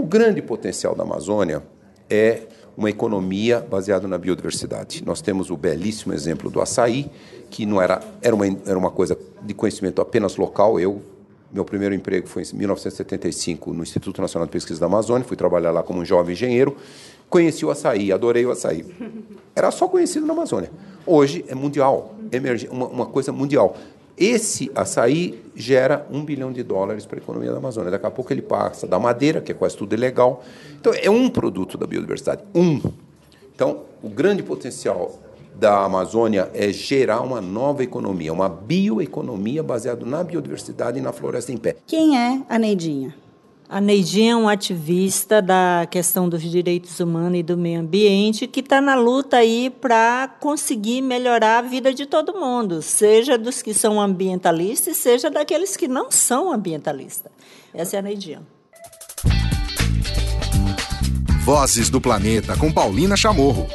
O grande potencial da Amazônia é uma economia baseada na biodiversidade. Nós temos o belíssimo exemplo do açaí, que não era, era, uma, era uma coisa de conhecimento apenas local. Eu, meu primeiro emprego foi em 1975 no Instituto Nacional de Pesquisa da Amazônia, fui trabalhar lá como um jovem engenheiro. Conheci o açaí, adorei o açaí. Era só conhecido na Amazônia. Hoje é mundial, uma, uma coisa mundial. Esse açaí gera um bilhão de dólares para a economia da Amazônia. Daqui a pouco ele passa da madeira, que é quase tudo ilegal. Então, é um produto da biodiversidade. Um. Então, o grande potencial da Amazônia é gerar uma nova economia, uma bioeconomia baseada na biodiversidade e na floresta em pé. Quem é a Neidinha? A Neidinha é um ativista da questão dos direitos humanos e do meio ambiente que está na luta aí para conseguir melhorar a vida de todo mundo, seja dos que são ambientalistas, seja daqueles que não são ambientalistas. Essa é a Neidinha. Vozes do Planeta com Paulina Chamorro.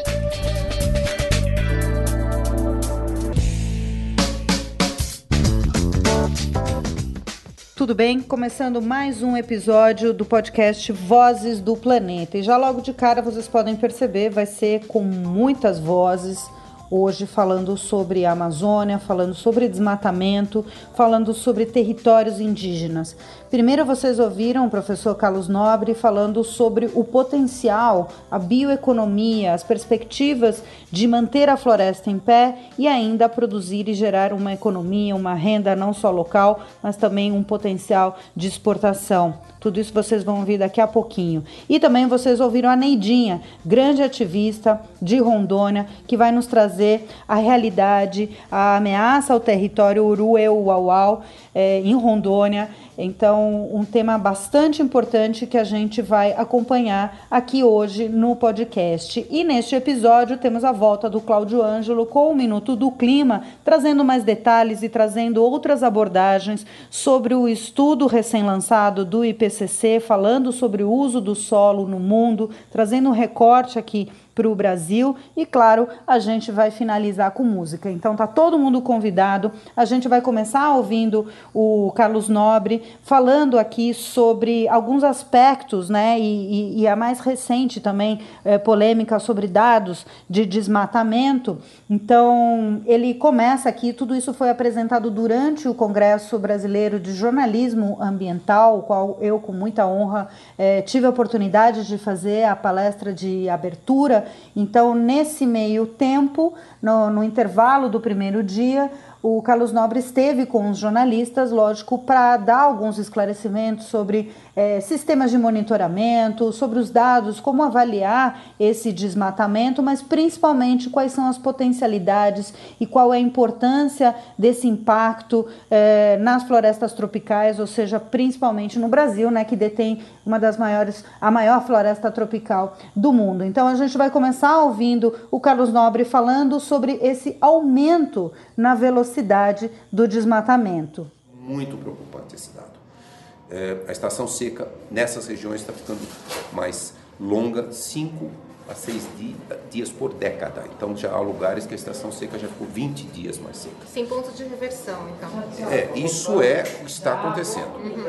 Tudo bem? Começando mais um episódio do podcast Vozes do Planeta. E já logo de cara vocês podem perceber, vai ser com muitas vozes hoje falando sobre a Amazônia, falando sobre desmatamento, falando sobre territórios indígenas. Primeiro vocês ouviram o professor Carlos Nobre falando sobre o potencial, a bioeconomia, as perspectivas de manter a floresta em pé e ainda produzir e gerar uma economia, uma renda não só local, mas também um potencial de exportação. Tudo isso vocês vão ouvir daqui a pouquinho. E também vocês ouviram a Neidinha, grande ativista de Rondônia, que vai nos trazer a realidade, a ameaça ao território Urueu-Uauau é, em Rondônia. Então, um tema bastante importante que a gente vai acompanhar aqui hoje no podcast. E neste episódio temos a volta do Cláudio Ângelo com o Minuto do Clima, trazendo mais detalhes e trazendo outras abordagens sobre o estudo recém-lançado do IPCC, falando sobre o uso do solo no mundo, trazendo um recorte aqui para o Brasil e claro, a gente vai finalizar com música. Então tá todo mundo convidado. A gente vai começar ouvindo o Carlos Nobre falando aqui sobre alguns aspectos, né? E, e, e a mais recente também é, polêmica sobre dados de desmatamento. Então ele começa aqui. Tudo isso foi apresentado durante o Congresso Brasileiro de Jornalismo Ambiental, o qual eu com muita honra é, tive a oportunidade de fazer a palestra de abertura então, nesse meio tempo, no, no intervalo do primeiro dia, o Carlos Nobre esteve com os jornalistas, lógico, para dar alguns esclarecimentos sobre é, sistemas de monitoramento, sobre os dados, como avaliar esse desmatamento, mas principalmente quais são as potencialidades e qual é a importância desse impacto é, nas florestas tropicais, ou seja, principalmente no Brasil, né, que detém uma das maiores, a maior floresta tropical do mundo. Então a gente vai começar ouvindo o Carlos Nobre falando sobre esse aumento na velocidade do desmatamento. Muito preocupante esse dado é, a estação seca nessas regiões está ficando mais longa, 5 a 6 dias por década. Então já há lugares que a estação seca já ficou 20 dias mais seca. Sem ponto de reversão, então. É, isso é o que está acontecendo. Uhum.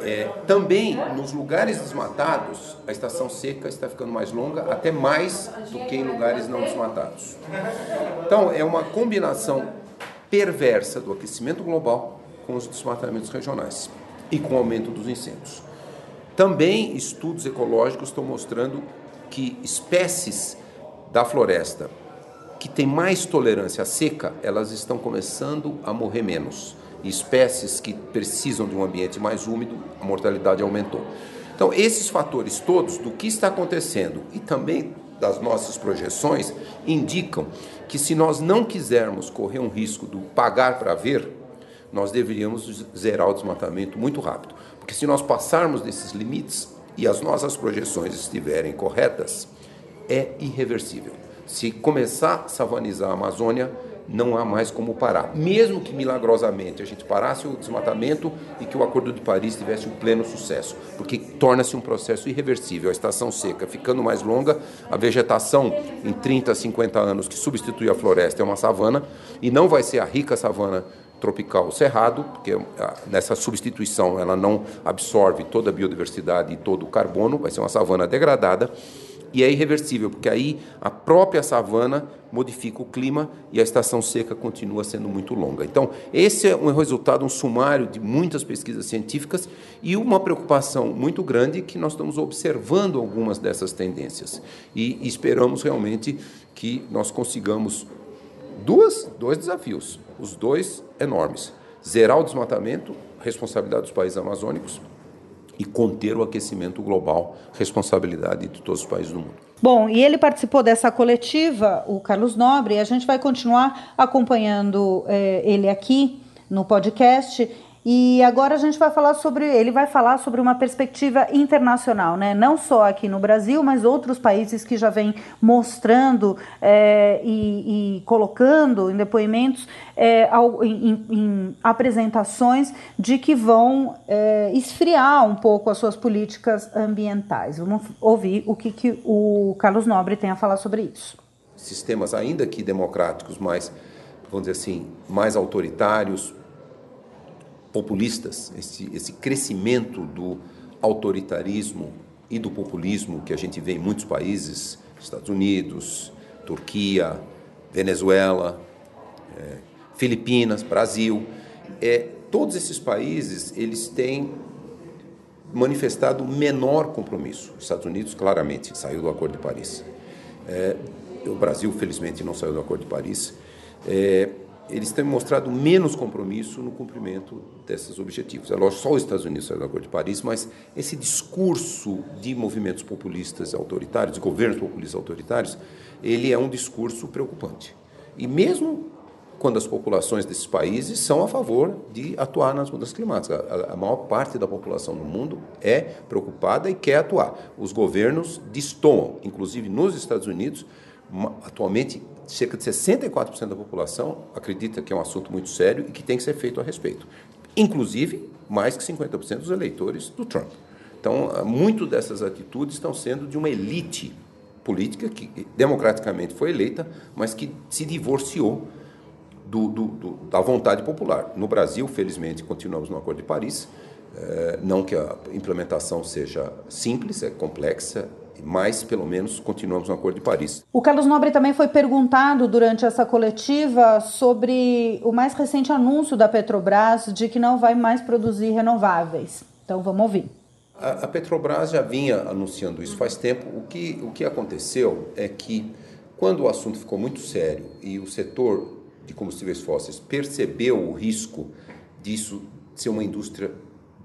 É, também nos lugares desmatados, a estação seca está ficando mais longa, até mais do que em lugares não desmatados. Então é uma combinação perversa do aquecimento global com os desmatamentos regionais e com o aumento dos incêndios. Também estudos ecológicos estão mostrando que espécies da floresta que têm mais tolerância à seca, elas estão começando a morrer menos. E espécies que precisam de um ambiente mais úmido, a mortalidade aumentou. Então, esses fatores todos do que está acontecendo e também das nossas projeções indicam que se nós não quisermos correr um risco do pagar para ver, nós deveríamos zerar o desmatamento muito rápido. Porque se nós passarmos desses limites e as nossas projeções estiverem corretas, é irreversível. Se começar a savanizar a Amazônia, não há mais como parar. Mesmo que milagrosamente a gente parasse o desmatamento e que o Acordo de Paris tivesse um pleno sucesso, porque torna-se um processo irreversível. A estação seca ficando mais longa, a vegetação em 30, 50 anos que substitui a floresta é uma savana e não vai ser a rica savana tropical cerrado, porque ah, nessa substituição ela não absorve toda a biodiversidade e todo o carbono, vai ser uma savana degradada. E é irreversível, porque aí a própria savana modifica o clima e a estação seca continua sendo muito longa. Então, esse é um resultado, um sumário de muitas pesquisas científicas e uma preocupação muito grande que nós estamos observando algumas dessas tendências. E esperamos realmente que nós consigamos duas, dois desafios, os dois enormes. Zerar o desmatamento, responsabilidade dos países amazônicos, e conter o aquecimento global, responsabilidade de todos os países do mundo. Bom, e ele participou dessa coletiva, o Carlos Nobre, e a gente vai continuar acompanhando eh, ele aqui no podcast e agora a gente vai falar sobre, ele vai falar sobre uma perspectiva internacional, né? Não só aqui no Brasil, mas outros países que já vêm mostrando é, e, e, colocando em depoimentos, é, em, em, apresentações de que vão é, esfriar um pouco as suas políticas ambientais. Vamos ouvir o que, que o Carlos Nobre tem a falar sobre isso. Sistemas ainda que democráticos, mas vamos dizer assim, mais autoritários, populistas, esse, esse crescimento do autoritarismo e do populismo que a gente vê em muitos países, Estados Unidos, Turquia, Venezuela, é, Filipinas, Brasil, é, todos esses países eles têm manifestado menor compromisso. Estados Unidos claramente saiu do Acordo de Paris. É, o Brasil felizmente não saiu do Acordo de Paris. É, eles têm mostrado menos compromisso no cumprimento desses objetivos. É lógico, só os Estados Unidos saíram do Acordo de Paris, mas esse discurso de movimentos populistas autoritários, de governos populistas autoritários, ele é um discurso preocupante. E mesmo quando as populações desses países são a favor de atuar nas mudanças climáticas. A, a, maior parte da população no mundo é preocupada e quer atuar. Os governos destoam, inclusive nos Estados Unidos, atualmente cerca de 64% da população acredita que é um assunto muito sério e que tem que ser feito a respeito. Inclusive, mais que 50% dos eleitores do Trump. Então, muito dessas atitudes estão sendo de uma elite política que democraticamente foi eleita, mas que se divorciou do, do, do, da vontade popular. No Brasil, felizmente, continuamos no Acordo de Paris. É, não que a implementação seja simples, é complexa, mas pelo menos continuamos no Acordo de Paris. O Carlos Nobre também foi perguntado durante essa coletiva sobre o mais recente anúncio da Petrobras de que não vai mais produzir renováveis. Então vamos ouvir. A, a Petrobras já vinha anunciando isso faz tempo. O que, o que aconteceu é que quando o assunto ficou muito sério e o setor de combustíveis fósseis percebeu o risco disso ser uma indústria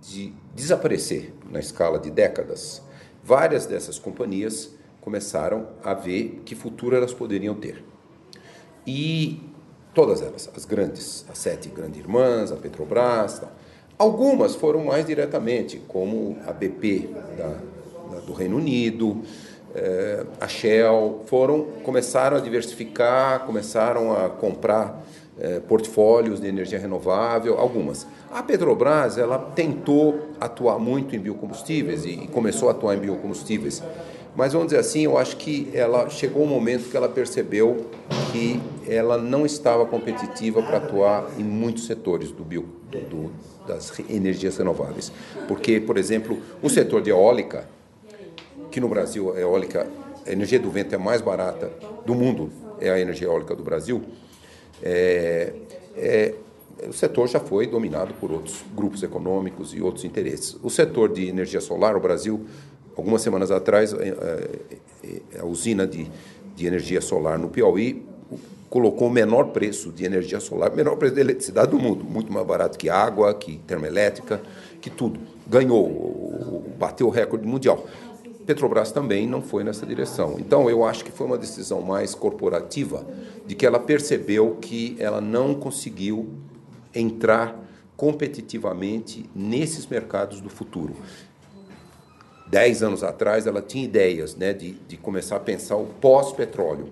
de desaparecer na escala de décadas, várias dessas companhias começaram a ver que futuro elas poderiam ter. E todas elas, as grandes, as sete grandes irmãs, a Petrobras, tal. algumas foram mais diretamente, como a BP da, da, do Reino Unido, eh, a Shell, foram começaram a diversificar, começaram a comprar eh, portfólios de energia renovável, algumas. A Petrobras ela tentou atuar muito em biocombustíveis e, começou a atuar em biocombustíveis, mas vamos dizer assim, eu acho que ela chegou um momento que ela percebeu que ela não estava competitiva para atuar em muitos setores do bio, do, das energias renováveis, porque, por exemplo, o setor de eólica, que no Brasil a eólica, a energia do vento é mais barata do mundo, é a energia eólica do Brasil. É, é, o setor já foi dominado por outros grupos econômicos e outros interesses. O setor de energia solar, o Brasil, algumas semanas atrás, é, é, a usina de, de energia solar no Piauí colocou o menor preço de energia solar, menor preço de eletricidade do mundo, muito mais barato que água, que termoelétrica, que tudo. Ganhou, bateu o recorde mundial. Petrobras também não foi nessa direção. Então, eu acho que foi uma decisão mais corporativa, de que ela percebeu que ela não conseguiu entrar competitivamente nesses mercados do futuro. Dez anos atrás, ela tinha ideias né, de, de começar a pensar o pós-petróleo,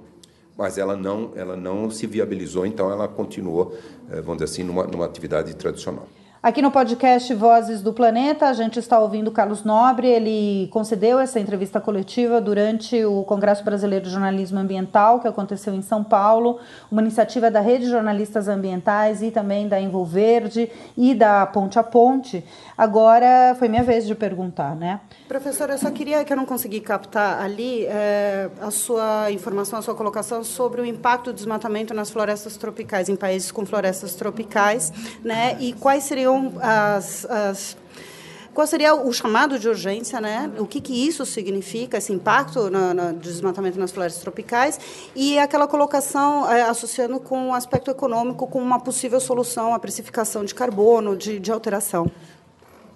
mas ela não, ela não se viabilizou, então ela continuou, eh, vamos dizer assim, numa, numa atividade tradicional. Aqui no podcast Vozes do Planeta, a gente está ouvindo Carlos Nobre. Ele concedeu essa entrevista coletiva durante o Congresso Brasileiro de Jornalismo Ambiental, que aconteceu em São Paulo, uma iniciativa da Rede de Jornalistas Ambientais e também da Envolverde e da Ponte a Ponte. Agora foi minha vez de perguntar, né? Professora, eu só queria que eu não consegui captar ali é, a sua informação, a sua colocação sobre o impacto do desmatamento nas florestas tropicais, em países com florestas tropicais, né? E quais seriam as, as qual seria o chamado de urgência, né? O que, que isso significa, esse impacto no, no desmatamento nas florestas tropicais e aquela colocação é, associando com o aspecto econômico, com uma possível solução à precificação de carbono, de, de alteração.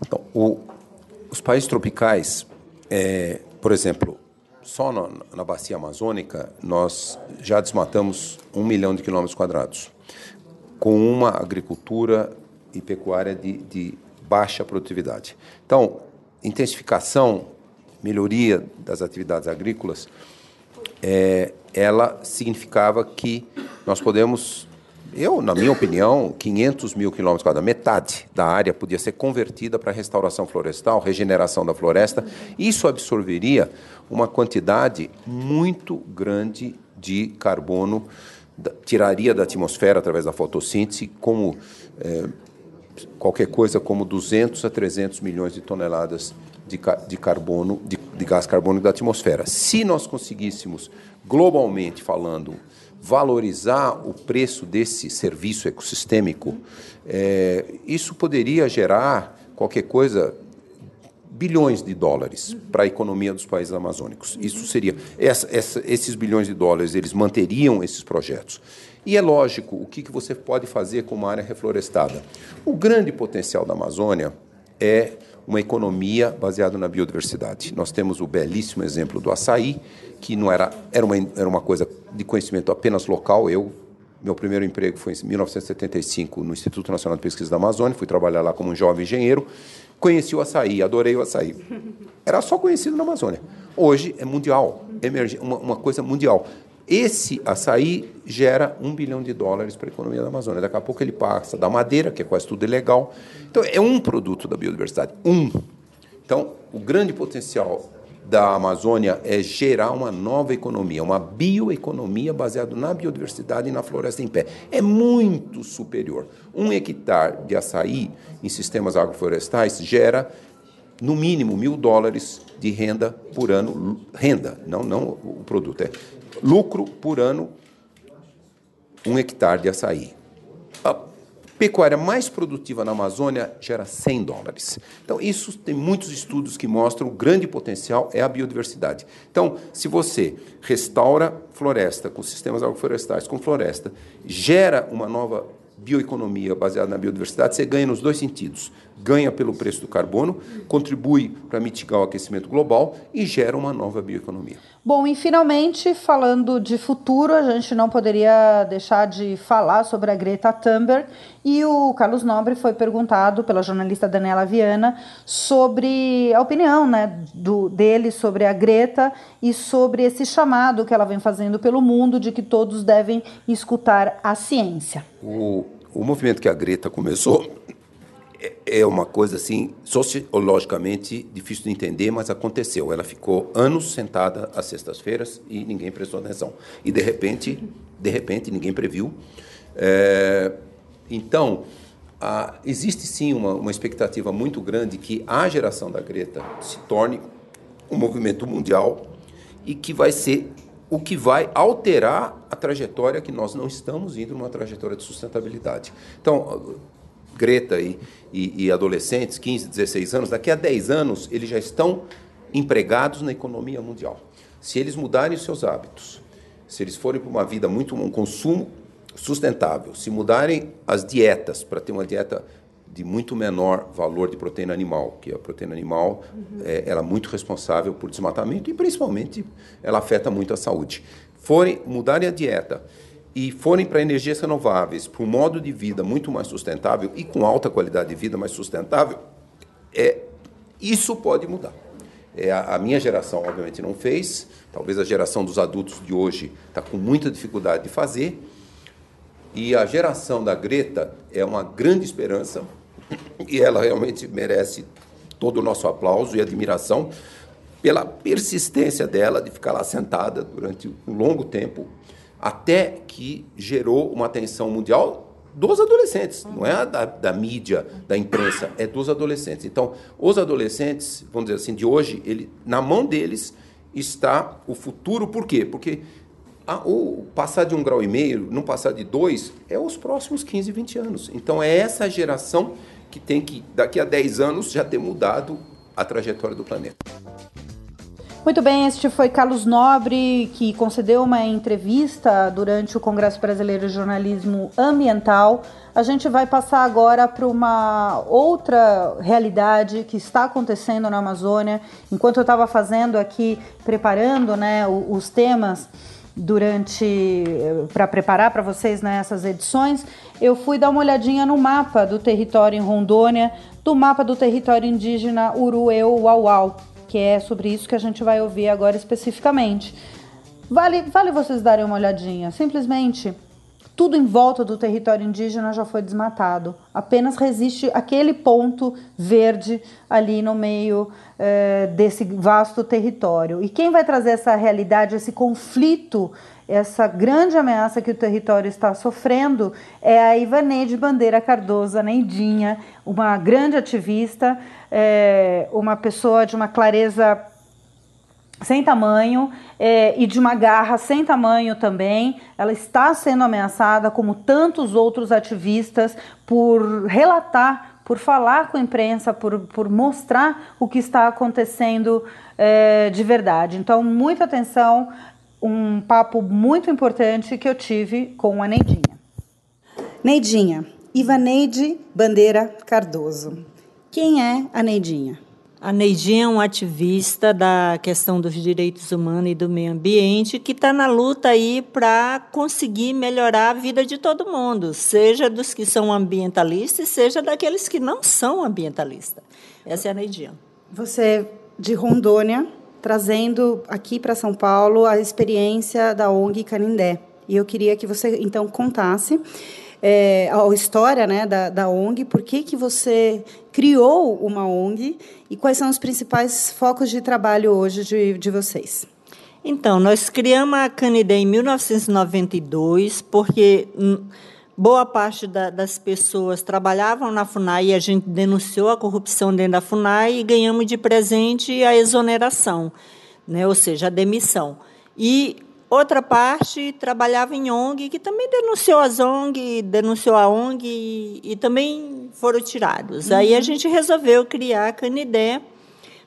Então, o, os países tropicais, é, por exemplo, só na bacia amazônica nós já desmatamos um milhão de quilômetros quadrados, com uma agricultura e pecuária de, de baixa produtividade. Então, intensificação, melhoria das atividades agrícolas, é, ela significava que nós podemos, eu, na minha opinião, 500 mil quilômetros quadrados, metade da área podia ser convertida para restauração florestal, regeneração da floresta. Isso absorveria uma quantidade muito grande de carbono, tiraria da atmosfera através da fotossíntese, como é, qualquer coisa como 200 a 300 milhões de toneladas de, de carbono, de, de gás carbônico da atmosfera. Se nós conseguíssemos, globalmente falando, valorizar o preço desse serviço ecossistêmico, é, isso poderia gerar qualquer coisa bilhões de dólares para a economia dos países amazônicos. Isso seria essa, essa, esses bilhões de dólares eles manteriam esses projetos. E é lógico, o que, que você pode fazer com uma área reflorestada? O grande potencial da Amazônia é uma economia baseada na biodiversidade. Nós temos o belíssimo exemplo do açaí, que não era, era, uma, era uma coisa de conhecimento apenas local. Eu, meu primeiro emprego foi em 1975 no Instituto Nacional de Pesquisa da Amazônia, fui trabalhar lá como um jovem engenheiro. Conheci o açaí, adorei o açaí. Era só conhecido na Amazônia. Hoje é mundial, uma, uma coisa mundial. Esse açaí gera um bilhão de dólares para a economia da Amazônia. Daqui a pouco ele passa da madeira, que é quase tudo ilegal. Então, é um produto da biodiversidade. Um. Então, o grande potencial da Amazônia é gerar uma nova economia, uma bioeconomia baseada na biodiversidade e na floresta em pé. É muito superior. Um hectare de açaí em sistemas agroflorestais gera, no mínimo, mil dólares de renda por ano. Renda, não, não o produto. É lucro por ano, um hectare de açaí. A pecuária mais produtiva na Amazônia gera 100 dólares. Então, isso tem muitos estudos que mostram o grande potencial é a biodiversidade. Então, se você restaura floresta com sistemas agroflorestais, com floresta, gera uma nova bioeconomia baseada na biodiversidade, você ganha nos dois sentidos. Ganha pelo preço do carbono, contribui para mitigar o aquecimento global e gera uma nova bioeconomia. Bom, e finalmente, falando de futuro, a gente não poderia deixar de falar sobre a Greta Thunberg. E o Carlos Nobre foi perguntado pela jornalista Daniela Viana sobre a opinião né, do, dele sobre a Greta e sobre esse chamado que ela vem fazendo pelo mundo de que todos devem escutar a ciência. O, o movimento que a Greta começou é, é uma coisa assim sociologicamente difícil de entender, mas aconteceu. Ela ficou anos sentada às sextas-feiras e ninguém prestou atenção. E de repente, de repente, ninguém previu. É, então, a, existe sim uma, uma expectativa muito grande que a geração da Greta se torne um movimento mundial e que vai ser o que vai alterar a trajetória que nós não estamos indo numa trajetória de sustentabilidade. Então, Greta e, e, e, adolescentes, 15, 16 anos, daqui a 10 anos eles já estão empregados na economia mundial. Se eles mudarem os seus hábitos, se eles forem para uma vida muito um consumo sustentável, se mudarem as dietas para ter uma dieta de muito menor valor de proteína animal, que a proteína animal uhum. é, ela é muito responsável por desmatamento e principalmente ela afeta muito a saúde. Forem mudarem a dieta e forem para energias renováveis, para um modo de vida muito mais sustentável e com alta qualidade de vida mais sustentável, é, isso pode mudar. É, a, a, minha geração, obviamente, não fez, talvez a geração dos adultos de hoje está com muita dificuldade de fazer, e a geração da Greta é uma grande esperança e ela realmente merece todo o nosso aplauso e admiração pela persistência dela de ficar lá sentada durante um longo tempo, até que gerou uma atenção mundial dos adolescentes, não é da, da, mídia, da imprensa, é dos adolescentes. Então, os adolescentes, vamos dizer assim, de hoje, ele, na mão deles está o futuro. Por quê? Porque a, o passar de um grau e meio, não passar de dois, é os próximos 15, 20 anos. Então, é essa geração que tem que, daqui a 10 anos, já ter mudado a trajetória do planeta. Muito bem, este foi Carlos Nobre, que concedeu uma entrevista durante o Congresso Brasileiro de Jornalismo Ambiental. A gente vai passar agora para uma outra realidade que está acontecendo na Amazônia. Enquanto eu estava fazendo aqui, preparando né, os temas durante para preparar para vocês nessas né, edições, eu fui dar uma olhadinha no mapa do território em Rondônia, do mapa do território indígena Urueu-Uauau que é sobre isso que a gente vai ouvir agora especificamente. Vale, vale vocês darem uma olhadinha. Simplesmente tudo em volta do território indígena já foi desmatado. Apenas resiste aquele ponto verde ali no meio eh, desse vasto território. E quem vai trazer essa realidade, esse conflito, essa grande ameaça que o território está sofrendo é a Ivaneide Bandeira Cardoso, a Neidinha, uma grande ativista é, uma pessoa de uma clareza sem tamanho é, e de uma garra sem tamanho também. Ela está sendo ameaçada, como tantos outros ativistas, por relatar, por falar com a imprensa, por, por mostrar o que está acontecendo é, de verdade. Então, muita atenção, um papo muito importante que eu tive com a Neidinha. Neidinha, Ivaneide Bandeira Cardoso. Quem é a Neidinha? A Neidinha é um ativista da questão dos direitos humanos e do meio ambiente que está na luta aí para conseguir melhorar a vida de todo mundo, seja dos que são ambientalistas, seja daqueles que não são ambientalistas. Essa é a Neidinha. Você de Rondônia, trazendo aqui para São Paulo a experiência da ONG Canindé. E eu queria que você então contasse é, a história né, da, da ONG, por que, que você criou uma ONG e quais são os principais focos de trabalho hoje de, de vocês? Então, nós criamos a Canidé em 1992, porque boa parte da, das pessoas trabalhavam na FUNAI e a gente denunciou a corrupção dentro da FUNAI e ganhamos de presente a exoneração, né, ou seja, a demissão. E Outra parte trabalhava em ONG, que também denunciou as ONG, denunciou a ONG e, e também foram tirados. Uhum. Aí a gente resolveu criar a Canidé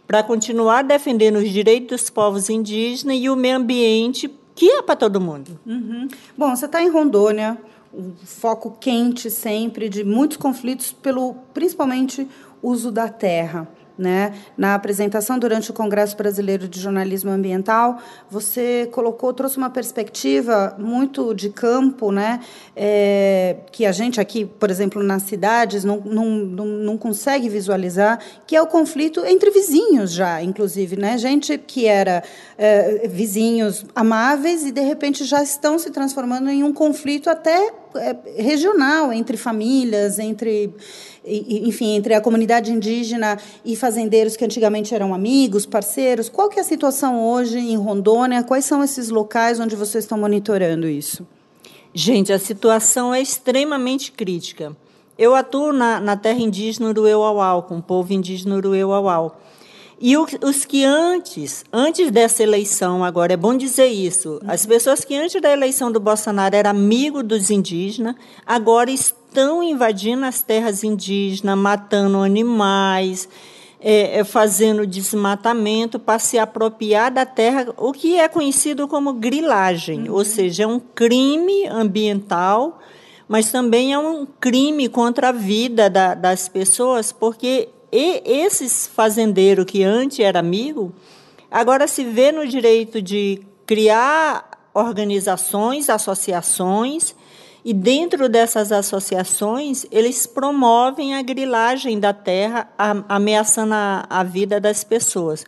para continuar defendendo os direitos dos povos indígenas e o meio ambiente, que é para todo mundo. Uhum. Bom, você está em Rondônia, um foco quente sempre de muitos conflitos pelo, principalmente, uso da terra. Né? Na apresentação durante o Congresso Brasileiro de Jornalismo Ambiental, você colocou, trouxe uma perspectiva muito de campo, né? É, que a gente aqui, por exemplo, nas cidades, não, não, não, não, consegue visualizar, que é o conflito entre vizinhos já, inclusive, né? Gente que era é, vizinhos amáveis e, de repente, já estão se transformando em um conflito até regional entre famílias, entre enfim, entre a comunidade indígena e fazendeiros que antigamente eram amigos, parceiros. Qual que é a situação hoje em Rondônia? Quais são esses locais onde vocês estão monitorando isso? Gente, a situação é extremamente crítica. Eu atuo na, na terra indígena Urueuauau, com o povo indígena Urueuauau. E os que antes, antes dessa eleição, agora é bom dizer isso, as pessoas que antes da eleição do Bolsonaro eram amigos dos indígenas, agora estão invadindo as terras indígenas, matando animais, é, é, fazendo desmatamento para se apropriar da terra, o que é conhecido como grilagem, uhum. ou seja, é um crime ambiental, mas também é um crime contra a vida da, das pessoas, porque e esses fazendeiros que antes era amigo, agora se vê no direito de criar organizações, associações, e dentro dessas associações, eles promovem a grilagem da terra, ameaçando a, a vida das pessoas.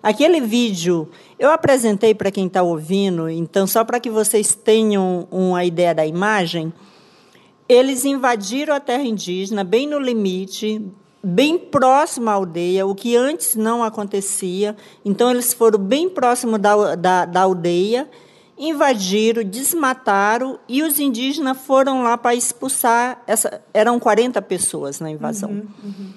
Aquele vídeo eu apresentei para quem está ouvindo, então, só para que vocês tenham uma ideia da imagem, eles invadiram a terra indígena, bem no limite, bem próximo à aldeia, o que antes não acontecia. Então, eles foram bem próximo da, da, da aldeia, invadiram, desmataram, e os indígenas foram lá para expulsar. Essa, eram 40 pessoas na invasão. Uhum, uhum.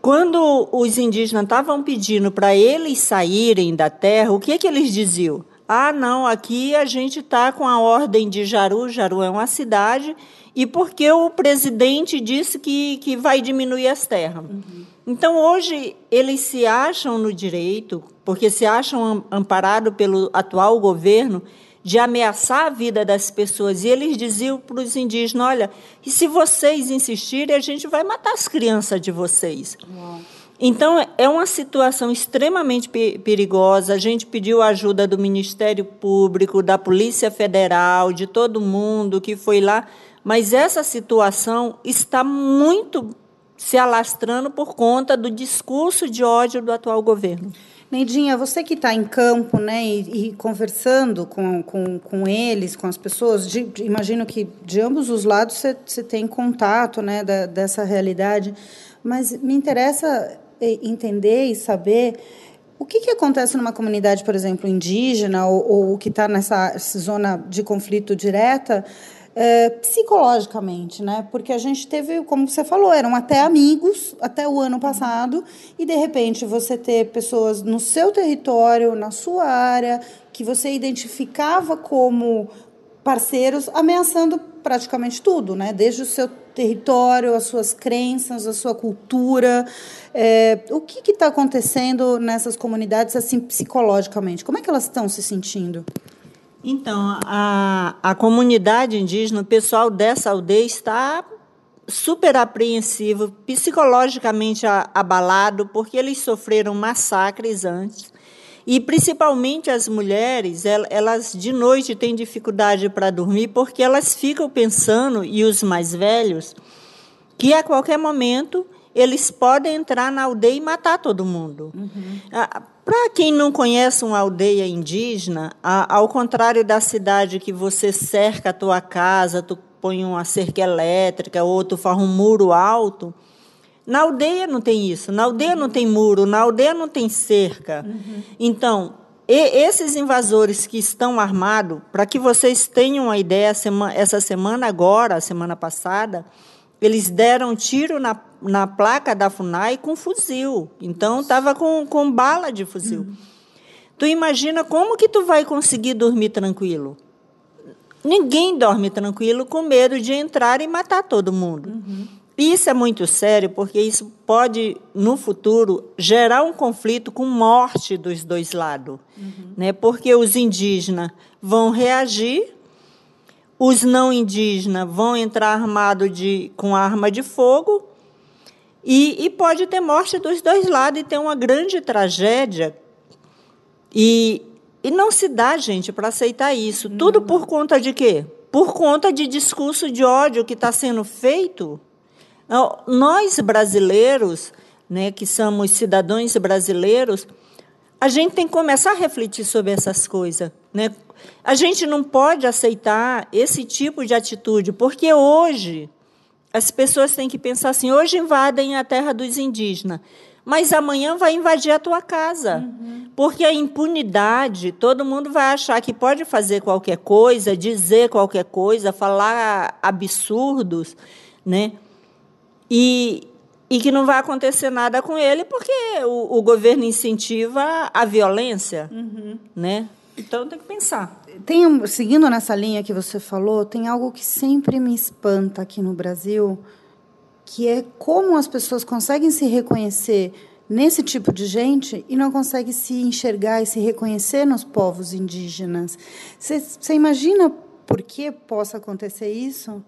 Quando os indígenas estavam pedindo para eles saírem da terra, o que, que eles diziam? Ah, não, aqui a gente está com a ordem de Jaru, Jaru é uma cidade, e porque o presidente disse que, que vai diminuir as terras. Uhum. Então, hoje, eles se acham no direito, porque se acham amparados pelo atual governo, de ameaçar a vida das pessoas. E eles diziam para os indígenas: olha, e se vocês insistirem, a gente vai matar as crianças de vocês. Uau. Então, é uma situação extremamente perigosa. A gente pediu ajuda do Ministério Público, da Polícia Federal, de todo mundo que foi lá, mas essa situação está muito se alastrando por conta do discurso de ódio do atual governo. Neidinha, você que está em campo né, e, e, conversando com, com, com eles, com as pessoas, de, de, imagino que de ambos os lados você, tem contato né, da, dessa realidade, mas me interessa eh, entender e saber o que, que acontece numa comunidade, por exemplo, indígena ou, ou que está nessa zona de conflito direta, é, psicologicamente, né? Porque a gente teve, como você falou, eram até amigos até o ano passado, e de repente você ter pessoas no seu território, na sua área, que você identificava como parceiros, ameaçando praticamente tudo, né? Desde o seu território, as suas crenças, a sua cultura. É, o que está acontecendo nessas comunidades, assim, psicologicamente? Como é que elas estão se sentindo? Então, a, a comunidade indígena, o pessoal dessa aldeia está super apreensivo, psicologicamente abalado, porque eles sofreram massacres antes. E principalmente as mulheres, elas de noite têm dificuldade para dormir porque elas ficam pensando, e os mais velhos, que a qualquer momento eles podem entrar na aldeia e matar todo mundo. Uhum. Para quem não conhece uma aldeia indígena, ao contrário da cidade que você cerca a tua casa, tu põe uma cerca elétrica ou tu faz um muro alto, na aldeia não tem isso. Na aldeia não tem muro, na aldeia não tem cerca. Uhum. Então, esses invasores que estão armados, para que vocês tenham uma ideia, essa semana agora, a semana passada, eles deram tiro na, na placa da FUNAI com fuzil. Então, estava com, com bala de fuzil. Uhum. Tu imagina como que tu vai conseguir dormir tranquilo? Ninguém dorme tranquilo com medo de entrar e matar todo mundo. Uhum. Isso é muito sério, porque isso pode, no futuro, gerar um conflito com morte dos dois lados. Uhum. Né? Porque os indígenas vão reagir os não indígenas vão entrar armado de, com arma de fogo e, e pode ter morte dos dois lados e ter uma grande tragédia. E, e não se dá, gente, para aceitar isso. Não. Tudo por conta de quê? Por conta de discurso de ódio que está sendo feito. Nós, brasileiros, né, que somos cidadãos brasileiros, a gente tem que começar a refletir sobre essas coisas. Né? A gente não pode aceitar esse tipo de atitude, porque hoje as pessoas têm que pensar assim: hoje invadem a terra dos indígenas, mas amanhã vai invadir a tua casa. Uhum. Porque a impunidade, todo mundo vai achar que pode fazer qualquer coisa, dizer qualquer coisa, falar absurdos, né? E, e que não vai acontecer nada com ele porque o, o governo incentiva a violência, uhum. né? Então tem que pensar. Tem, seguindo nessa linha que você falou, tem algo que sempre me espanta aqui no Brasil, que é como as pessoas conseguem se reconhecer nesse tipo de gente e não conseguem se enxergar e se reconhecer nos povos indígenas. Você imagina por que possa acontecer isso?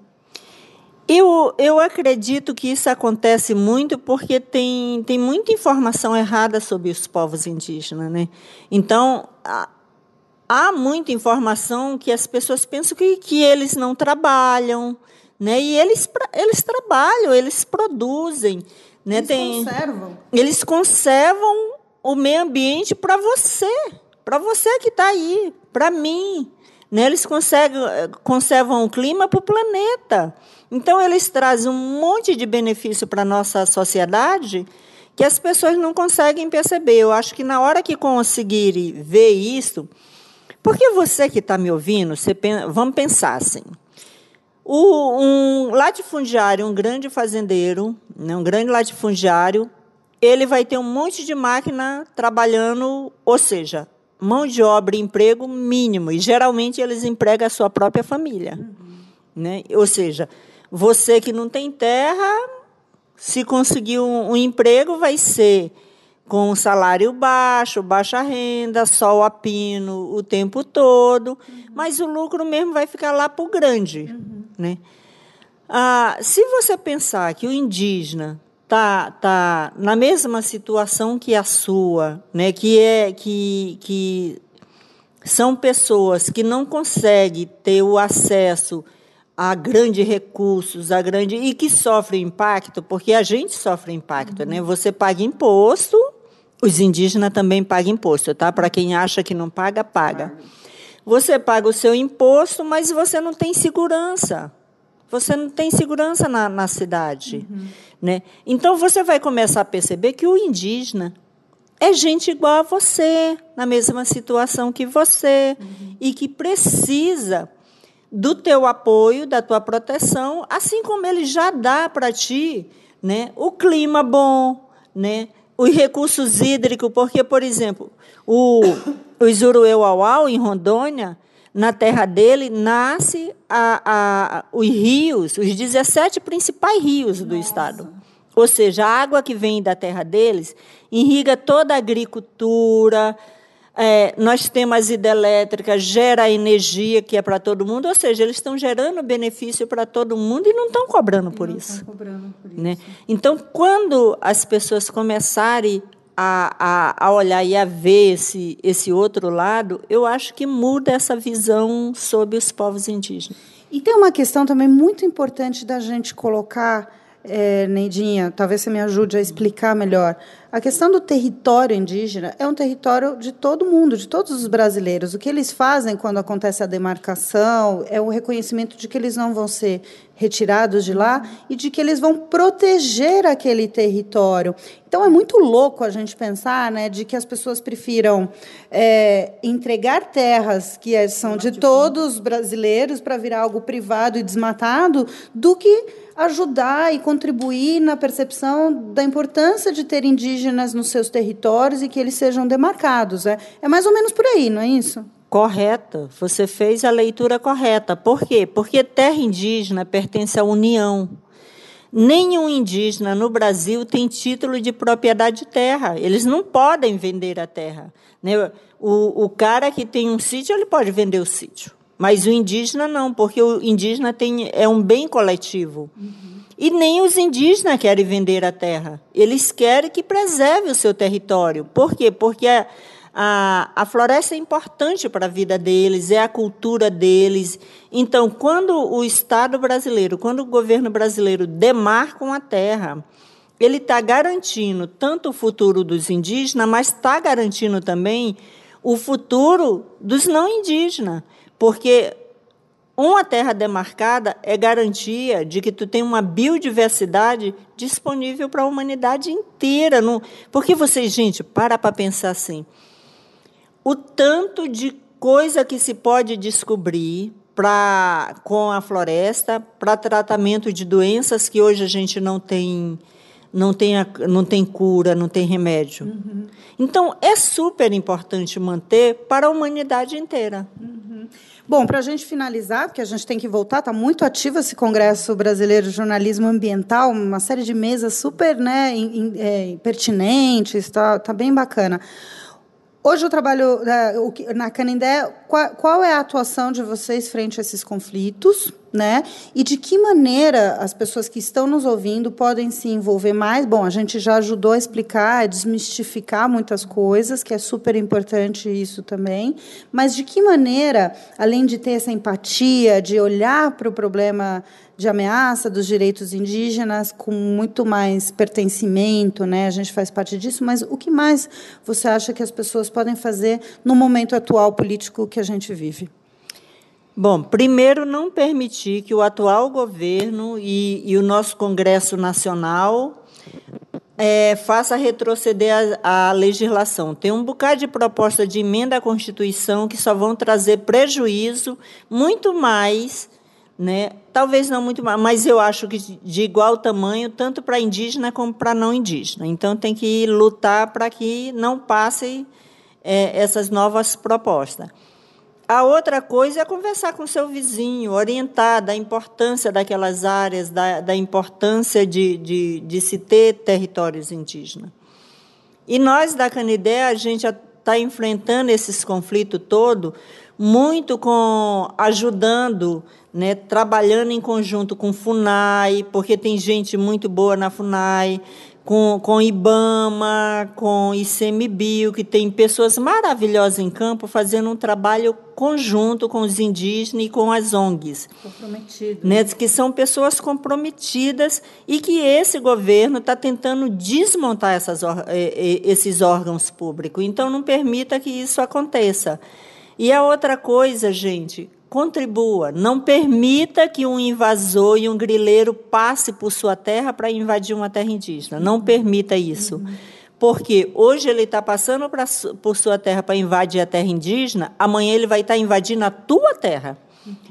Eu, eu acredito que isso acontece muito porque tem, tem muita informação errada sobre os povos indígenas. Né? Então, há muita informação que as pessoas pensam que, que eles não trabalham, né? E eles, eles trabalham, eles produzem. Né? Eles Tem, conservam. Eles conservam o meio ambiente para você, para você que está aí, para mim. Né? Eles conseguem, conservam o clima para o planeta. Então, eles trazem um monte de benefício para a nossa sociedade que as pessoas não conseguem perceber. Eu acho que na hora que conseguirem ver isso, porque você que está me ouvindo, você, vamos pensar assim. O, um latifundiário, um grande fazendeiro, né, um grande latifundiário, ele vai ter um monte de máquina trabalhando, ou seja, mão de obra e emprego mínimo. E geralmente eles empregam a sua própria família. Uhum. Né? Ou seja, você que não tem terra, se conseguir um, um emprego, vai ser com salário baixo, baixa renda, sol a pino o tempo todo, uhum. mas o lucro mesmo vai ficar lá para o grande. Uhum. Né? Ah, se você pensar que o indígena está tá na mesma situação que a sua, né, que, é, que, que são pessoas que não conseguem ter o acesso a grandes recursos, a grande e que sofrem impacto, porque a gente sofre impacto, uhum. né? Você paga imposto, os indígenas também pagam imposto, tá? Para quem acha que não paga, paga. Você paga o seu imposto, mas você não tem segurança. Você não tem segurança na, na cidade. Uhum. Né? Então, você vai começar a perceber que o indígena é gente igual a você, na mesma situação que você, uhum. e que precisa do teu apoio, da tua proteção, assim como ele já dá para ti né, o clima bom, né, os recursos hídricos, porque, por exemplo, o, o Izurueu-Auau, em Rondônia, na terra dele, nasce a, a, os rios, os 17 principais rios do Nossa. estado. Ou seja, a água que vem da terra deles irriga toda a agricultura, é, nós temos as hidrelétricas, gera energia que é para todo mundo, ou seja, eles estão gerando benefício para todo mundo e não estão cobrando por isso. Cobrando por né? isso. Então, quando as pessoas começarem a, a, a, olhar e a ver esse, esse outro lado, eu acho que muda essa visão sobre os povos indígenas. E tem uma questão também muito importante da gente colocar é, Neidinha, talvez você me ajude a explicar melhor. A questão do território indígena é um território de todo mundo, de todos os brasileiros. O que eles fazem quando acontece a demarcação é o reconhecimento de que eles não vão ser retirados de lá e de que eles vão proteger aquele território. Então é muito louco a gente pensar, né, de que as pessoas prefiram é, entregar terras que são de todos os brasileiros para virar algo privado e desmatado, do que ajudar e contribuir na percepção da importância de ter indígenas nos seus territórios e que eles sejam demarcados. É, é mais ou menos por aí, não é isso? Correta. Você fez a leitura correta. Por quê? Porque terra indígena pertence à União. Nenhum indígena no Brasil tem título de propriedade de terra. Eles não podem vender a terra. Né? O, o cara que tem um sítio, ele pode vender o sítio. Mas o indígena não, porque o indígena tem, é um bem coletivo. Uhum. E nem os indígenas querem vender a terra. Eles querem que preserve o seu território. Por quê? Porque a, a, a floresta é importante para a vida deles, é a cultura deles. Então, quando o Estado brasileiro, quando o governo brasileiro demarca uma terra, ele está garantindo tanto o futuro dos indígenas, mas está garantindo também o futuro dos não indígenas. Porque uma terra demarcada é garantia de que tu tem uma biodiversidade disponível para a humanidade inteira. Não... Porque vocês, gente, para para pensar assim. O tanto de coisa que se pode descobrir pra, com a floresta para tratamento de doenças que hoje a gente não tem não tem, não tem cura, não tem remédio. Uhum. Então, é super importante manter para a humanidade inteira. Uhum. Bom, para a gente finalizar, porque a gente tem que voltar, está muito ativo esse Congresso Brasileiro de Jornalismo Ambiental, uma série de mesas super né, é, pertinentes, está tá bem bacana. Hoje eu trabalho né, na Canindé. Qual, qual, é a atuação de vocês frente a esses conflitos? Né? E de que maneira as pessoas que estão nos ouvindo podem se envolver mais? Bom, a gente já ajudou a explicar, a desmistificar muitas coisas, que é super importante isso também. Mas de que maneira, além de ter essa empatia, de olhar para o problema de ameaça dos direitos indígenas com muito mais pertencimento, né? A gente faz parte disso, mas o que mais você acha que as pessoas podem fazer no momento atual político que a gente vive? Bom, primeiro, não permitir que o atual governo e, e o nosso Congresso Nacional é, faça retroceder a, a, legislação. Tem um bocado de proposta de emenda à Constituição que só vão trazer prejuízo muito mais, né? talvez não muito mais, mas eu acho que de igual tamanho, tanto para indígena como para não indígena. Então, tem que lutar para que não passem é, essas novas propostas. A outra coisa é conversar com seu vizinho, orientar da importância daquelas áreas, da, da importância de, de, de se ter territórios indígenas. E nós, da Canidé, a gente está enfrentando esses conflitos todo muito com ajudando, né, trabalhando em conjunto com FUNAI, porque tem gente muito boa na FUNAI, com, com IBAMA, com ICMBio, que tem pessoas maravilhosas em campo fazendo um trabalho conjunto com os indígenas e com as ONGs. Comprometidos. Né, que são pessoas comprometidas e que esse governo está tentando desmontar essas, esses órgãos públicos. Então, não permita que isso aconteça. E a outra coisa, gente, Contribua, não permita que um invasor e um grileiro passe por sua terra para invadir uma terra indígena. Não permita isso. Porque hoje ele está passando pra, por sua terra para invadir a terra indígena, amanhã ele vai estar tá invadindo a tua terra.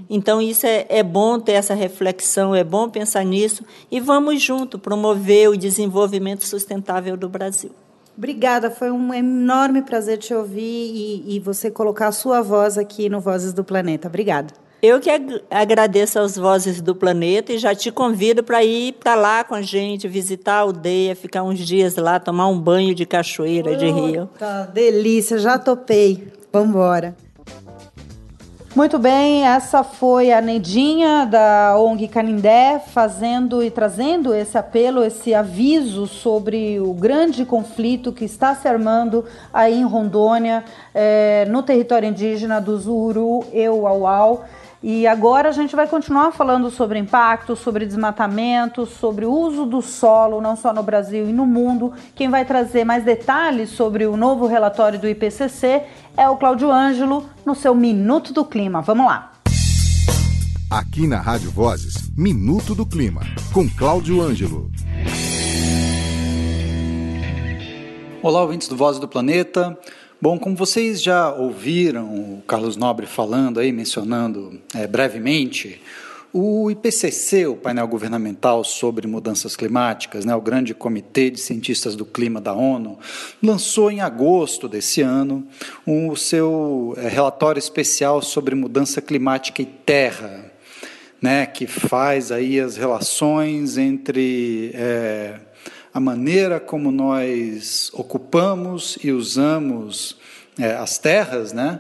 Então, isso é, é bom ter essa reflexão, é bom pensar nisso e vamos junto promover o desenvolvimento sustentável do Brasil. Obrigada, foi um enorme prazer te ouvir e, e, você colocar a sua voz aqui no Vozes do Planeta. Obrigada. Eu que agradeço aos Vozes do Planeta e já te convido para ir para lá com a gente, visitar a aldeia, ficar uns dias lá, tomar um banho de cachoeira, de rio. Delícia, já topei. Vamos embora. Muito bem, essa foi a Neidinha da ONG Canindé fazendo e trazendo esse apelo, esse aviso sobre o grande conflito que está se armando aí em Rondônia, é, no território indígena do Zuru, Euauau. E agora a gente vai continuar falando sobre impacto, sobre desmatamento, sobre o uso do solo, não só no Brasil e no mundo. Quem vai trazer mais detalhes sobre o novo relatório do IPCC é o Cláudio Ângelo, no seu Minuto do Clima. Vamos lá. Aqui na Rádio Vozes, Minuto do Clima, com Cláudio Ângelo. Olá, ouvintes do Voz do Planeta. Bom, como vocês já ouviram o Carlos Nobre falando aí, mencionando é, brevemente, o IPCC, o painel governamental sobre mudanças climáticas, né, o grande comitê de cientistas do clima da ONU, lançou em agosto desse ano o seu é, relatório especial sobre mudança climática e terra, né, que faz aí as relações entre é, a maneira como nós ocupamos e usamos é, as terras, né?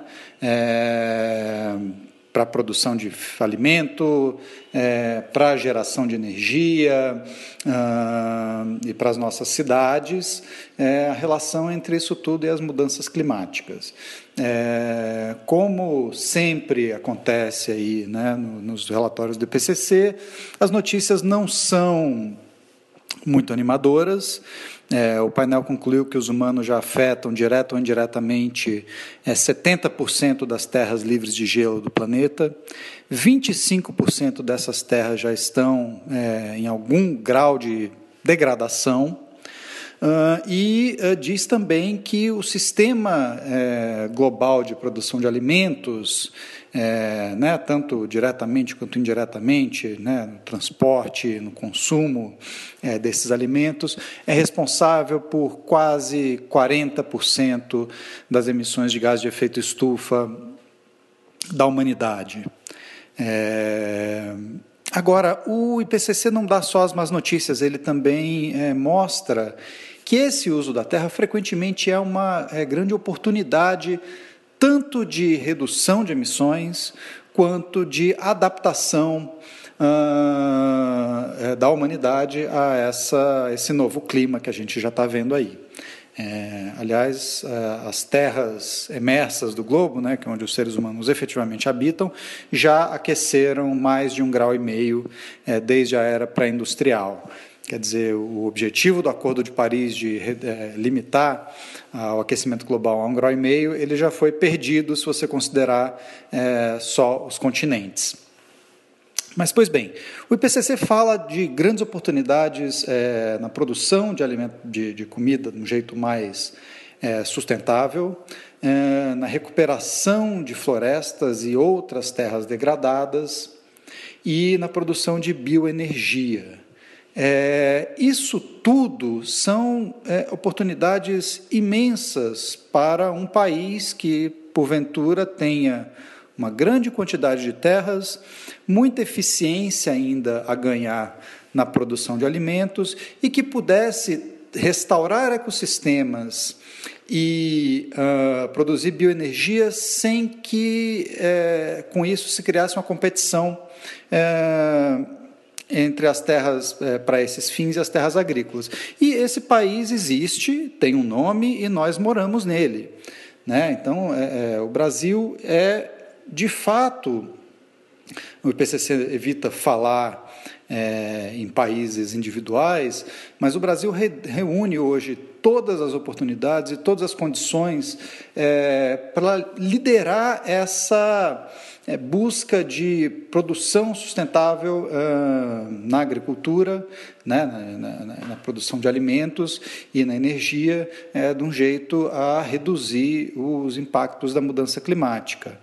Para a produção de alimento, é, para a geração de energia uh, e para as nossas cidades, é, a relação entre isso tudo e as mudanças climáticas. É, como sempre acontece aí né, nos relatórios do IPCC, as notícias não são muito animadoras. É, o painel concluiu que os humanos já afetam, direto ou indiretamente, é, 70% das terras livres de gelo do planeta. 25% dessas terras já estão é, em algum grau de degradação. Uh, e uh, diz também que o sistema é, global de produção de alimentos é, né, tanto diretamente quanto indiretamente, né, no transporte, no consumo é, desses alimentos, é responsável por quase 40% das emissões de gás de efeito estufa da humanidade. É, agora, o IPCC não dá só as más notícias, ele também é, mostra que esse uso da terra frequentemente é uma é, grande oportunidade tanto de redução de emissões quanto de adaptação uh, da humanidade a essa, esse novo clima que a gente já está vendo aí. É, aliás, uh, as terras emersas do globo, né, que é onde os seres humanos efetivamente habitam, já aqueceram mais de um grau e meio é, desde a era pré-industrial. Quer dizer, o objetivo do Acordo de Paris de é, limitar ah, o aquecimento global a um grau e meio, ele já foi perdido se você considerar é, só os continentes. Mas, pois bem, o IPCC fala de grandes oportunidades é, na produção de, alimento, de, de, comida de um jeito mais sustentável, na recuperação de florestas e outras terras degradadas e na produção de bioenergia. É, isso tudo são é, oportunidades imensas para um país que, porventura, tenha uma grande quantidade de terras, muita eficiência ainda a ganhar na produção de alimentos e que pudesse restaurar ecossistemas e uh, produzir bioenergia sem que é, com isso se criasse uma competição é, entre as terras é, para esses fins e as terras agrícolas. E esse país existe, tem um nome e nós moramos nele. Né? Então, é, é, o Brasil é, de fato, o IPCC evita falar é, em países individuais, mas o Brasil re, reúne hoje todas as oportunidades e todas as condições é, para liderar essa é, busca de produção sustentável na agricultura, né, na, na, na, produção de alimentos e na energia, é, de um jeito a reduzir os impactos da mudança climática.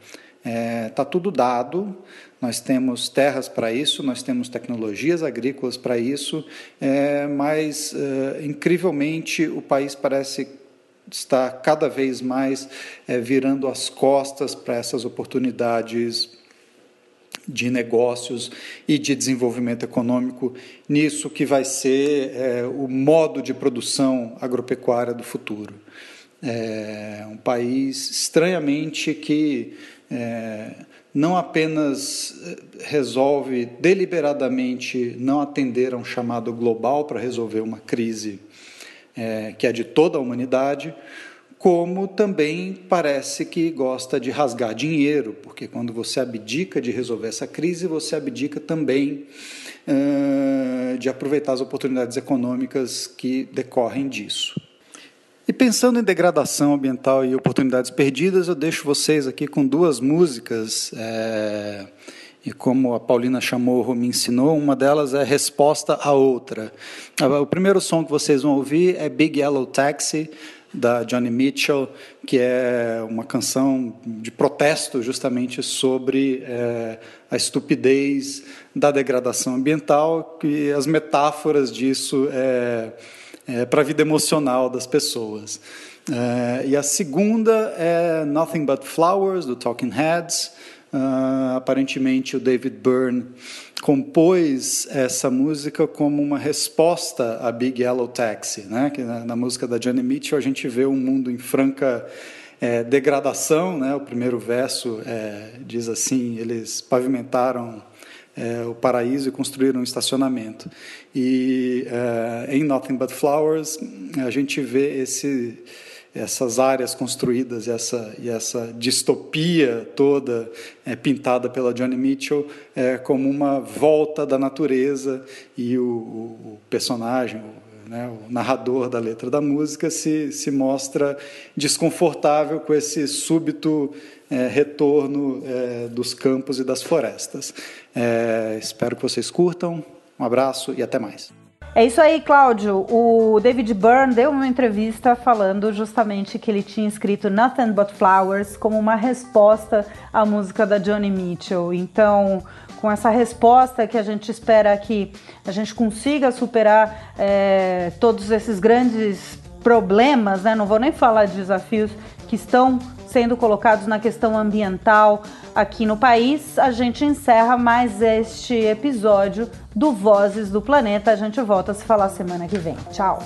Está é, tudo dado, nós temos terras para isso, nós temos tecnologias agrícolas para isso, é, mas, uh, incrivelmente, o país parece está cada vez mais é, virando as costas para essas oportunidades de negócios e de desenvolvimento econômico nisso que vai ser é, o modo de produção agropecuária do futuro. É um país estranhamente que é, não apenas resolve deliberadamente não atender a um chamado global para resolver uma crise é, que é de toda a humanidade, como também parece que gosta de rasgar dinheiro, porque quando você abdica de resolver essa crise, você abdica também uh, de aproveitar as oportunidades econômicas que decorrem disso. E pensando em degradação ambiental e oportunidades perdidas, eu deixo vocês aqui com duas músicas. É e como a Paulina chamou, me ensinou, uma delas é resposta à outra. O primeiro som que vocês vão ouvir é Big Yellow Taxi, da Johnny Mitchell, que é uma canção de protesto justamente sobre é, a estupidez da degradação ambiental e as metáforas disso é, é, para a vida emocional das pessoas. É, e a segunda é Nothing But Flowers, do Talking Heads, Uh, aparentemente, o David Byrne compôs essa música como uma resposta a Big Yellow Taxi, né? Que na, na música da Johnny Mitchell a gente vê um mundo em franca é, degradação, né? O primeiro verso é, diz assim: eles pavimentaram é, o paraíso e construíram um estacionamento. E é, em Nothing But Flowers a gente vê esse essas áreas construídas essa, e essa distopia toda é, pintada pela Johnny Mitchell é, como uma volta da natureza e o, o personagem, o, né, o narrador da letra da música se, se mostra desconfortável com esse súbito é, retorno é, dos campos e das florestas. É, espero que vocês curtam. Um abraço e até mais. É isso aí, Cláudio. O David Byrne deu uma entrevista falando justamente que ele tinha escrito Nothing But Flowers como uma resposta à música da Johnny Mitchell. Então, com essa resposta que a gente espera que a gente consiga superar é, todos esses grandes problemas, né? Não vou nem falar de desafios que estão sendo colocados na questão ambiental aqui no país, a gente encerra mais este episódio do Vozes do Planeta. A gente volta a se falar semana que vem. Tchau!